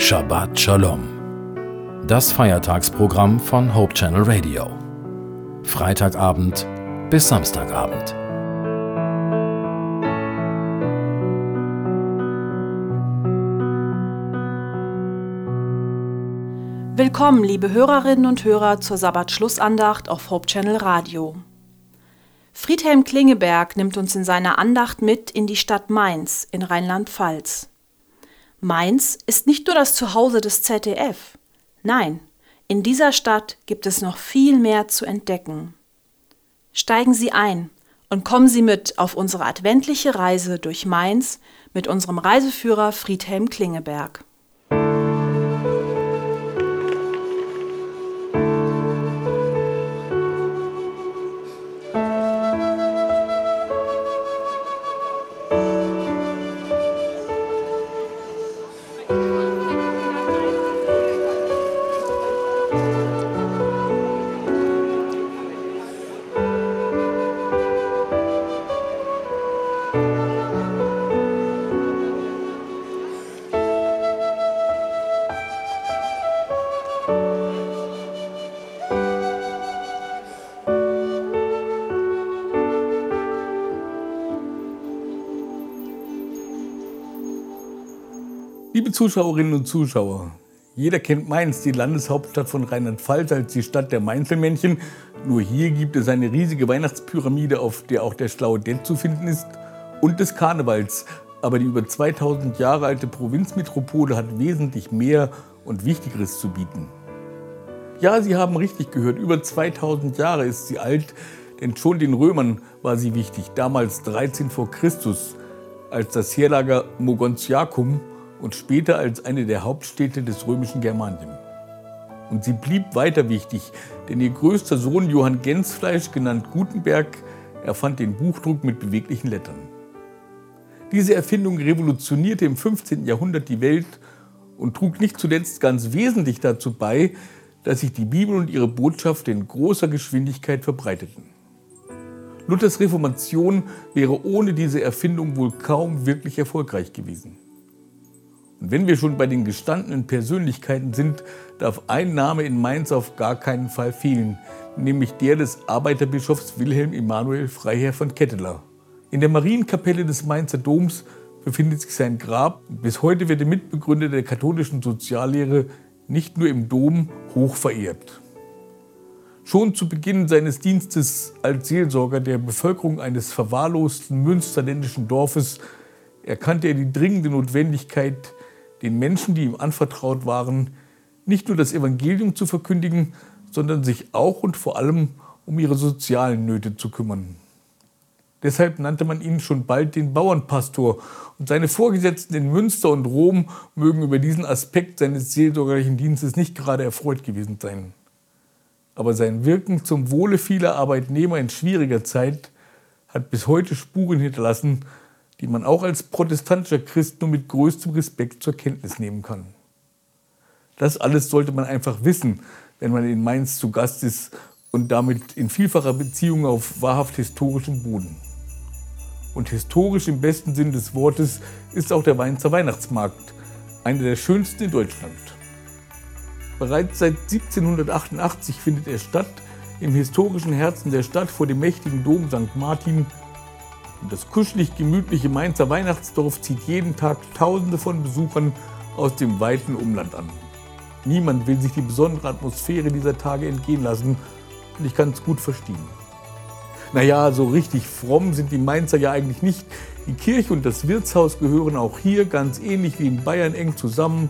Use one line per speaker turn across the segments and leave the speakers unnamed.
Shabbat Shalom. Das Feiertagsprogramm von Hope Channel Radio. Freitagabend bis Samstagabend.
Willkommen, liebe Hörerinnen und Hörer, zur Sabbat-Schlussandacht auf Hope Channel Radio. Friedhelm Klingeberg nimmt uns in seiner Andacht mit in die Stadt Mainz in Rheinland-Pfalz. Mainz ist nicht nur das Zuhause des ZDF. Nein, in dieser Stadt gibt es noch viel mehr zu entdecken. Steigen Sie ein und kommen Sie mit auf unsere adventliche Reise durch Mainz mit unserem Reiseführer Friedhelm Klingeberg.
Liebe Zuschauerinnen und Zuschauer, jeder kennt Mainz, die Landeshauptstadt von Rheinland-Pfalz, als die Stadt der Mainzelmännchen. Nur hier gibt es eine riesige Weihnachtspyramide, auf der auch der schlaue Dent zu finden ist, und des Karnevals. Aber die über 2000 Jahre alte Provinzmetropole hat wesentlich mehr und Wichtigeres zu bieten. Ja, Sie haben richtig gehört, über 2000 Jahre ist sie alt, denn schon den Römern war sie wichtig, damals 13 vor Christus, als das Heerlager Mogontiacum und später als eine der Hauptstädte des römischen Germanien. Und sie blieb weiter wichtig, denn ihr größter Sohn Johann Gensfleisch, genannt Gutenberg, erfand den Buchdruck mit beweglichen Lettern. Diese Erfindung revolutionierte im 15. Jahrhundert die Welt und trug nicht zuletzt ganz wesentlich dazu bei, dass sich die Bibel und ihre Botschaft in großer Geschwindigkeit verbreiteten. Luthers Reformation wäre ohne diese Erfindung wohl kaum wirklich erfolgreich gewesen. Und wenn wir schon bei den gestandenen Persönlichkeiten sind, darf ein Name in Mainz auf gar keinen Fall fehlen, nämlich der des Arbeiterbischofs Wilhelm Emanuel Freiherr von Ketteler. In der Marienkapelle des Mainzer Doms befindet sich sein Grab. Bis heute wird der Mitbegründer der katholischen Soziallehre nicht nur im Dom hoch verehrt. Schon zu Beginn seines Dienstes als Seelsorger der Bevölkerung eines verwahrlosten münsterländischen Dorfes erkannte er die dringende Notwendigkeit, den Menschen, die ihm anvertraut waren, nicht nur das Evangelium zu verkündigen, sondern sich auch und vor allem um ihre sozialen Nöte zu kümmern. Deshalb nannte man ihn schon bald den Bauernpastor und seine Vorgesetzten in Münster und Rom mögen über diesen Aspekt seines seelsorgerlichen Dienstes nicht gerade erfreut gewesen sein. Aber sein Wirken zum Wohle vieler Arbeitnehmer in schwieriger Zeit hat bis heute Spuren hinterlassen, die man auch als protestantischer Christ nur mit größtem Respekt zur Kenntnis nehmen kann. Das alles sollte man einfach wissen, wenn man in Mainz zu Gast ist und damit in vielfacher Beziehung auf wahrhaft historischem Boden. Und historisch im besten Sinn des Wortes ist auch der Mainzer Weihnachtsmarkt, einer der schönsten in Deutschland. Bereits seit 1788 findet er statt im historischen Herzen der Stadt vor dem mächtigen Dom St. Martin das kuschelig gemütliche Mainzer Weihnachtsdorf zieht jeden Tag Tausende von Besuchern aus dem weiten Umland an. Niemand will sich die besondere Atmosphäre dieser Tage entgehen lassen und ich kann es gut verstehen. Naja, so richtig fromm sind die Mainzer ja eigentlich nicht. Die Kirche und das Wirtshaus gehören auch hier ganz ähnlich wie in Bayern eng zusammen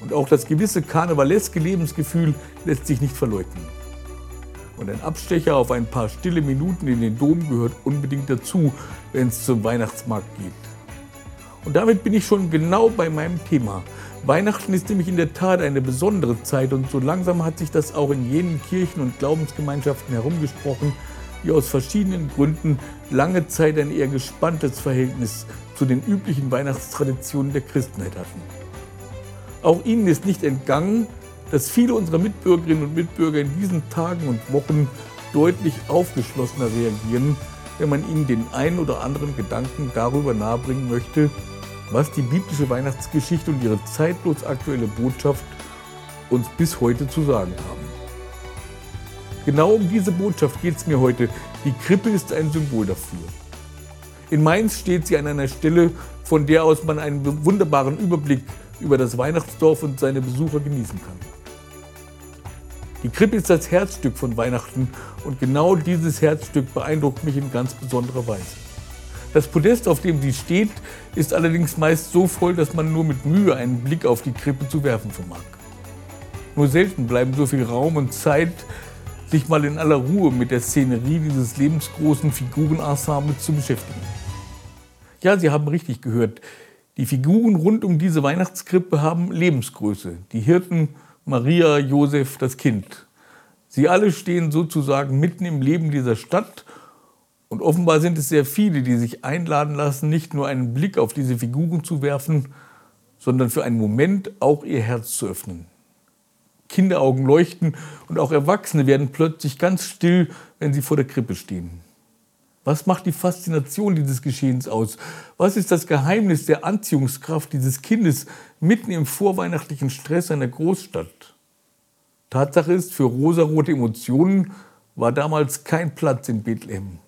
und auch das gewisse karnevaleske Lebensgefühl lässt sich nicht verleugnen. Und ein Abstecher auf ein paar stille Minuten in den Dom gehört unbedingt dazu, wenn es zum Weihnachtsmarkt geht. Und damit bin ich schon genau bei meinem Thema. Weihnachten ist nämlich in der Tat eine besondere Zeit und so langsam hat sich das auch in jenen Kirchen und Glaubensgemeinschaften herumgesprochen, die aus verschiedenen Gründen lange Zeit ein eher gespanntes Verhältnis zu den üblichen Weihnachtstraditionen der Christenheit hatten. Auch ihnen ist nicht entgangen, dass viele unserer Mitbürgerinnen und Mitbürger in diesen Tagen und Wochen deutlich aufgeschlossener reagieren, wenn man ihnen den einen oder anderen Gedanken darüber nahebringen möchte, was die biblische Weihnachtsgeschichte und ihre zeitlos aktuelle Botschaft uns bis heute zu sagen haben. Genau um diese Botschaft geht es mir heute. Die Krippe ist ein Symbol dafür. In Mainz steht sie an einer Stelle, von der aus man einen wunderbaren Überblick über das Weihnachtsdorf und seine Besucher genießen kann. Die Krippe ist das Herzstück von Weihnachten und genau dieses Herzstück beeindruckt mich in ganz besonderer Weise. Das Podest, auf dem sie steht, ist allerdings meist so voll, dass man nur mit Mühe einen Blick auf die Krippe zu werfen vermag. Nur selten bleiben so viel Raum und Zeit, sich mal in aller Ruhe mit der Szenerie dieses lebensgroßen Figurenensembles zu beschäftigen. Ja, Sie haben richtig gehört. Die Figuren rund um diese Weihnachtskrippe haben Lebensgröße. Die Hirten, Maria, Josef, das Kind. Sie alle stehen sozusagen mitten im Leben dieser Stadt und offenbar sind es sehr viele, die sich einladen lassen, nicht nur einen Blick auf diese Figuren zu werfen, sondern für einen Moment auch ihr Herz zu öffnen. Kinderaugen leuchten und auch Erwachsene werden plötzlich ganz still, wenn sie vor der Krippe stehen. Was macht die Faszination dieses Geschehens aus? Was ist das Geheimnis der Anziehungskraft dieses Kindes mitten im vorweihnachtlichen Stress einer Großstadt? Tatsache ist, für rosarote Emotionen war damals kein Platz in Bethlehem.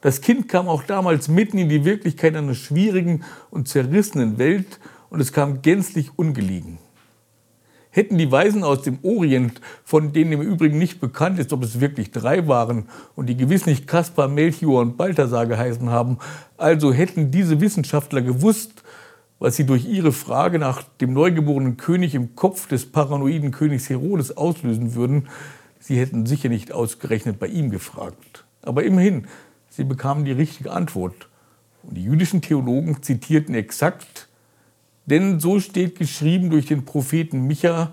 Das Kind kam auch damals mitten in die Wirklichkeit einer schwierigen und zerrissenen Welt und es kam gänzlich ungelegen. Hätten die Weisen aus dem Orient, von denen im Übrigen nicht bekannt ist, ob es wirklich drei waren und die gewiss nicht Kaspar, Melchior und Balthasar geheißen haben, also hätten diese Wissenschaftler gewusst, was sie durch ihre Frage nach dem neugeborenen König im Kopf des paranoiden Königs Herodes auslösen würden, sie hätten sicher nicht ausgerechnet bei ihm gefragt. Aber immerhin, Sie bekamen die richtige Antwort. Und die jüdischen Theologen zitierten exakt, denn so steht geschrieben durch den Propheten Micha,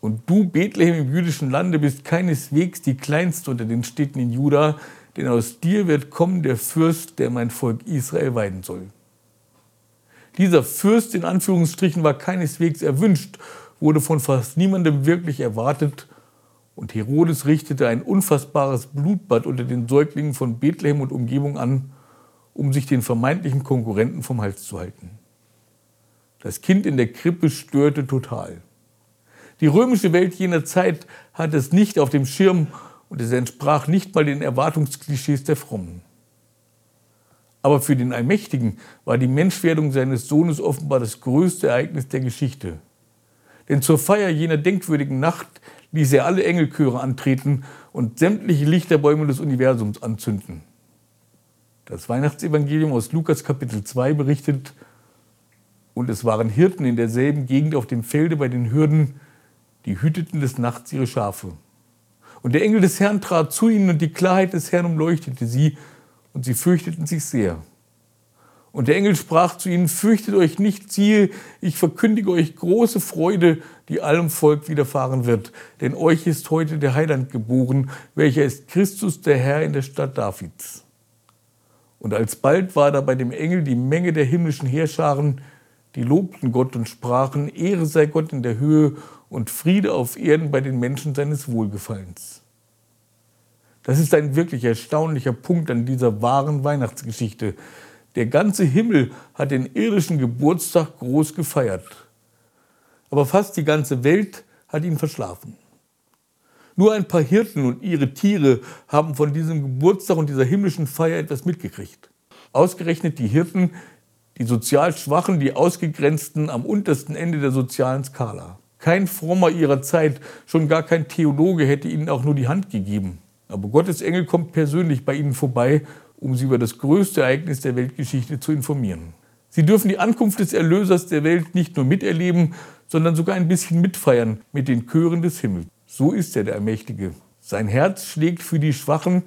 und du, Bethlehem im jüdischen Lande, bist keineswegs die kleinste unter den Städten in Juda, denn aus dir wird kommen der Fürst, der mein Volk Israel weiden soll. Dieser Fürst in Anführungsstrichen war keineswegs erwünscht, wurde von fast niemandem wirklich erwartet und Herodes richtete ein unfassbares Blutbad unter den Säuglingen von Bethlehem und Umgebung an, um sich den vermeintlichen Konkurrenten vom Hals zu halten. Das Kind in der Krippe störte total. Die römische Welt jener Zeit hatte es nicht auf dem Schirm und es entsprach nicht mal den Erwartungsklischees der Frommen. Aber für den Allmächtigen war die Menschwerdung seines Sohnes offenbar das größte Ereignis der Geschichte. Denn zur Feier jener denkwürdigen Nacht ließ er alle Engelchöre antreten und sämtliche Lichterbäume des Universums anzünden. Das Weihnachtsevangelium aus Lukas Kapitel 2 berichtet, und es waren Hirten in derselben Gegend auf dem Felde bei den Hürden, die hüteten des Nachts ihre Schafe. Und der Engel des Herrn trat zu ihnen und die Klarheit des Herrn umleuchtete sie und sie fürchteten sich sehr. Und der Engel sprach zu ihnen, fürchtet euch nicht, siehe, ich verkündige euch große Freude, die allem Volk widerfahren wird. Denn euch ist heute der Heiland geboren, welcher ist Christus, der Herr in der Stadt Davids. Und alsbald war da bei dem Engel die Menge der himmlischen Heerscharen, die lobten Gott und sprachen, Ehre sei Gott in der Höhe und Friede auf Erden bei den Menschen seines Wohlgefallens. Das ist ein wirklich erstaunlicher Punkt an dieser wahren Weihnachtsgeschichte. Der ganze Himmel hat den irdischen Geburtstag groß gefeiert. Aber fast die ganze Welt hat ihn verschlafen. Nur ein paar Hirten und ihre Tiere haben von diesem Geburtstag und dieser himmlischen Feier etwas mitgekriegt. Ausgerechnet die Hirten, die sozial Schwachen, die Ausgegrenzten am untersten Ende der sozialen Skala. Kein Frommer ihrer Zeit, schon gar kein Theologe hätte ihnen auch nur die Hand gegeben. Aber Gottes Engel kommt persönlich bei ihnen vorbei um sie über das größte Ereignis der Weltgeschichte zu informieren. Sie dürfen die Ankunft des Erlösers der Welt nicht nur miterleben, sondern sogar ein bisschen mitfeiern mit den Chören des Himmels. So ist er der Allmächtige. Sein Herz schlägt für die Schwachen,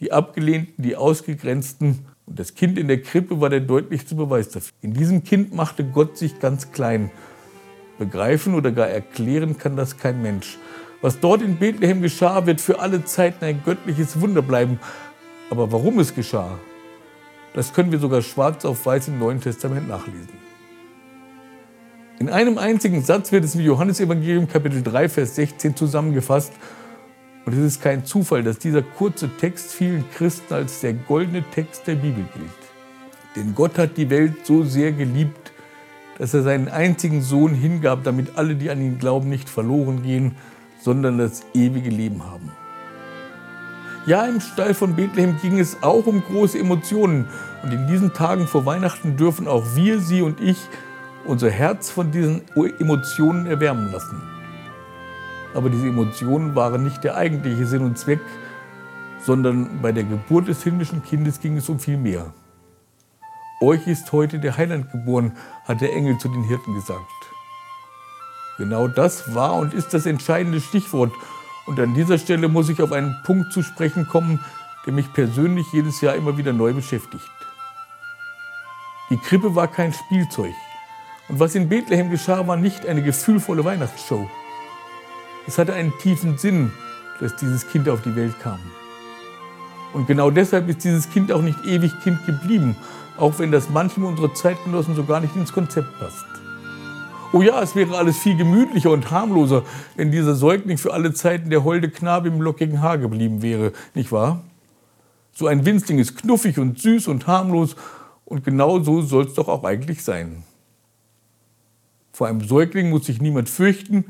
die Abgelehnten, die Ausgegrenzten. Und das Kind in der Krippe war der deutlichste Beweis dafür. In diesem Kind machte Gott sich ganz klein. Begreifen oder gar erklären kann das kein Mensch. Was dort in Bethlehem geschah, wird für alle Zeiten ein göttliches Wunder bleiben. Aber warum es geschah, das können wir sogar schwarz auf weiß im Neuen Testament nachlesen. In einem einzigen Satz wird es im Johannesevangelium Kapitel 3, Vers 16 zusammengefasst. Und es ist kein Zufall, dass dieser kurze Text vielen Christen als der goldene Text der Bibel gilt. Denn Gott hat die Welt so sehr geliebt, dass er seinen einzigen Sohn hingab, damit alle, die an ihn glauben, nicht verloren gehen, sondern das ewige Leben haben. Ja, im Stall von Bethlehem ging es auch um große Emotionen. Und in diesen Tagen vor Weihnachten dürfen auch wir, Sie und ich, unser Herz von diesen Emotionen erwärmen lassen. Aber diese Emotionen waren nicht der eigentliche Sinn und Zweck, sondern bei der Geburt des himmlischen Kindes ging es um viel mehr. Euch ist heute der Heiland geboren, hat der Engel zu den Hirten gesagt. Genau das war und ist das entscheidende Stichwort. Und an dieser Stelle muss ich auf einen Punkt zu sprechen kommen, der mich persönlich jedes Jahr immer wieder neu beschäftigt. Die Krippe war kein Spielzeug. Und was in Bethlehem geschah, war nicht eine gefühlvolle Weihnachtsshow. Es hatte einen tiefen Sinn, dass dieses Kind auf die Welt kam. Und genau deshalb ist dieses Kind auch nicht ewig Kind geblieben, auch wenn das manchem unserer Zeitgenossen so gar nicht ins Konzept passt. Oh ja, es wäre alles viel gemütlicher und harmloser, wenn dieser Säugling für alle Zeiten der holde Knabe im lockigen Haar geblieben wäre, nicht wahr? So ein Winzling ist knuffig und süß und harmlos und genau so soll es doch auch eigentlich sein. Vor einem Säugling muss sich niemand fürchten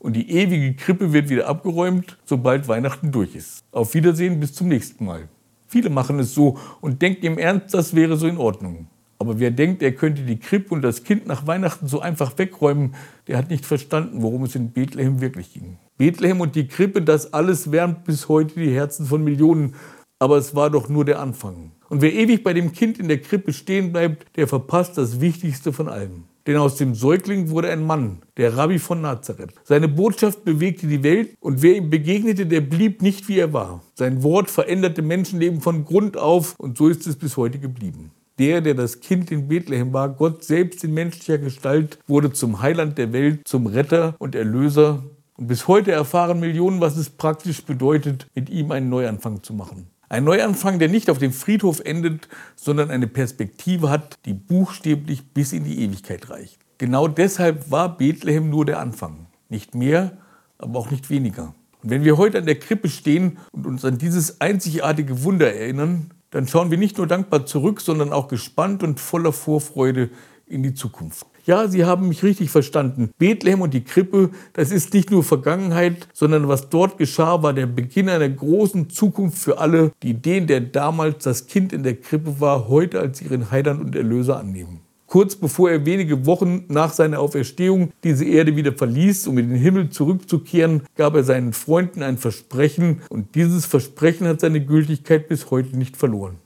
und die ewige Krippe wird wieder abgeräumt, sobald Weihnachten durch ist. Auf Wiedersehen, bis zum nächsten Mal. Viele machen es so und denken im Ernst, das wäre so in Ordnung. Aber wer denkt, er könnte die Krippe und das Kind nach Weihnachten so einfach wegräumen, der hat nicht verstanden, worum es in Bethlehem wirklich ging. Bethlehem und die Krippe, das alles wärmt bis heute die Herzen von Millionen. Aber es war doch nur der Anfang. Und wer ewig bei dem Kind in der Krippe stehen bleibt, der verpasst das Wichtigste von allem. Denn aus dem Säugling wurde ein Mann, der Rabbi von Nazareth. Seine Botschaft bewegte die Welt und wer ihm begegnete, der blieb nicht wie er war. Sein Wort veränderte Menschenleben von Grund auf und so ist es bis heute geblieben. Der, der das Kind in Bethlehem war, Gott selbst in menschlicher Gestalt, wurde zum Heiland der Welt, zum Retter und Erlöser. Und bis heute erfahren Millionen, was es praktisch bedeutet, mit ihm einen Neuanfang zu machen. Ein Neuanfang, der nicht auf dem Friedhof endet, sondern eine Perspektive hat, die buchstäblich bis in die Ewigkeit reicht. Genau deshalb war Bethlehem nur der Anfang. Nicht mehr, aber auch nicht weniger. Und wenn wir heute an der Krippe stehen und uns an dieses einzigartige Wunder erinnern, dann schauen wir nicht nur dankbar zurück, sondern auch gespannt und voller Vorfreude in die Zukunft. Ja, Sie haben mich richtig verstanden. Bethlehem und die Krippe, das ist nicht nur Vergangenheit, sondern was dort geschah, war der Beginn einer großen Zukunft für alle, die den, der damals das Kind in der Krippe war, heute als ihren Heiland und Erlöser annehmen. Kurz bevor er wenige Wochen nach seiner Auferstehung diese Erde wieder verließ, um in den Himmel zurückzukehren, gab er seinen Freunden ein Versprechen und dieses Versprechen hat seine Gültigkeit bis heute nicht verloren.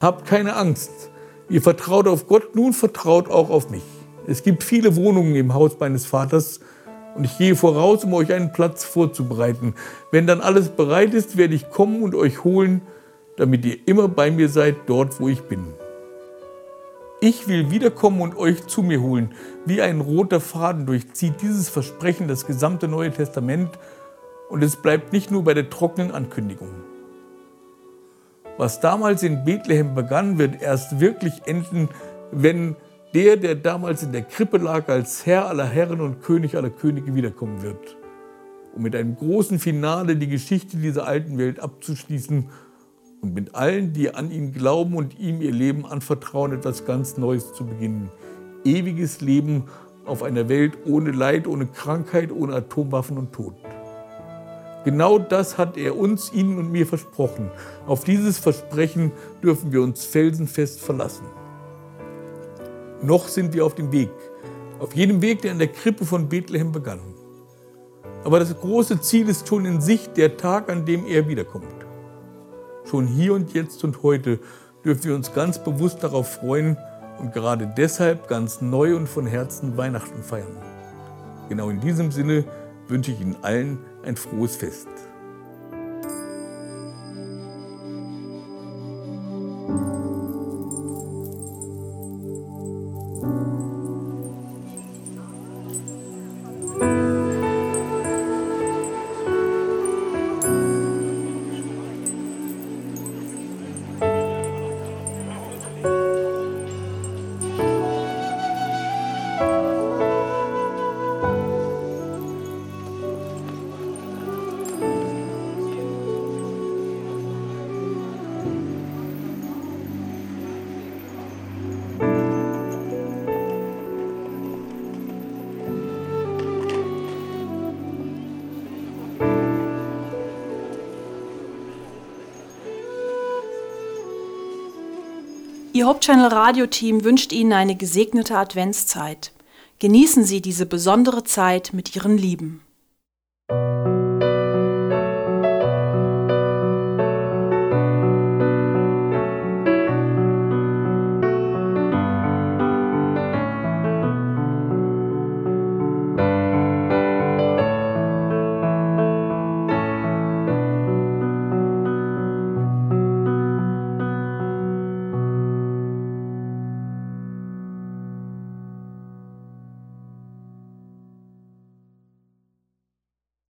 Habt keine Angst. Ihr vertraut auf Gott, nun vertraut auch auf mich. Es gibt viele Wohnungen im Haus meines Vaters und ich gehe voraus, um euch einen Platz vorzubereiten. Wenn dann alles bereit ist, werde ich kommen und euch holen, damit ihr immer bei mir seid, dort wo ich bin. Ich will wiederkommen und euch zu mir holen. Wie ein roter Faden durchzieht dieses Versprechen das gesamte Neue Testament und es bleibt nicht nur bei der trockenen Ankündigung. Was damals in Bethlehem begann, wird erst wirklich enden, wenn der, der damals in der Krippe lag, als Herr aller Herren und König aller Könige wiederkommen wird, um mit einem großen Finale die Geschichte dieser alten Welt abzuschließen und mit allen, die an ihn glauben und ihm ihr Leben anvertrauen, etwas ganz Neues zu beginnen. Ewiges Leben auf einer Welt ohne Leid, ohne Krankheit, ohne Atomwaffen und Tod. Genau das hat er uns, Ihnen und mir versprochen. Auf dieses Versprechen dürfen wir uns felsenfest verlassen. Noch sind wir auf dem Weg, auf jedem Weg, der in der Krippe von Bethlehem begann. Aber das große Ziel ist schon in Sicht der Tag, an dem er wiederkommt. Schon hier und jetzt und heute dürfen wir uns ganz bewusst darauf freuen und gerade deshalb ganz neu und von Herzen Weihnachten feiern. Genau in diesem Sinne wünsche ich Ihnen allen ein frohes Fest.
Ihr Hauptchannel Radio Team wünscht Ihnen eine gesegnete Adventszeit. Genießen Sie diese besondere Zeit mit Ihren Lieben.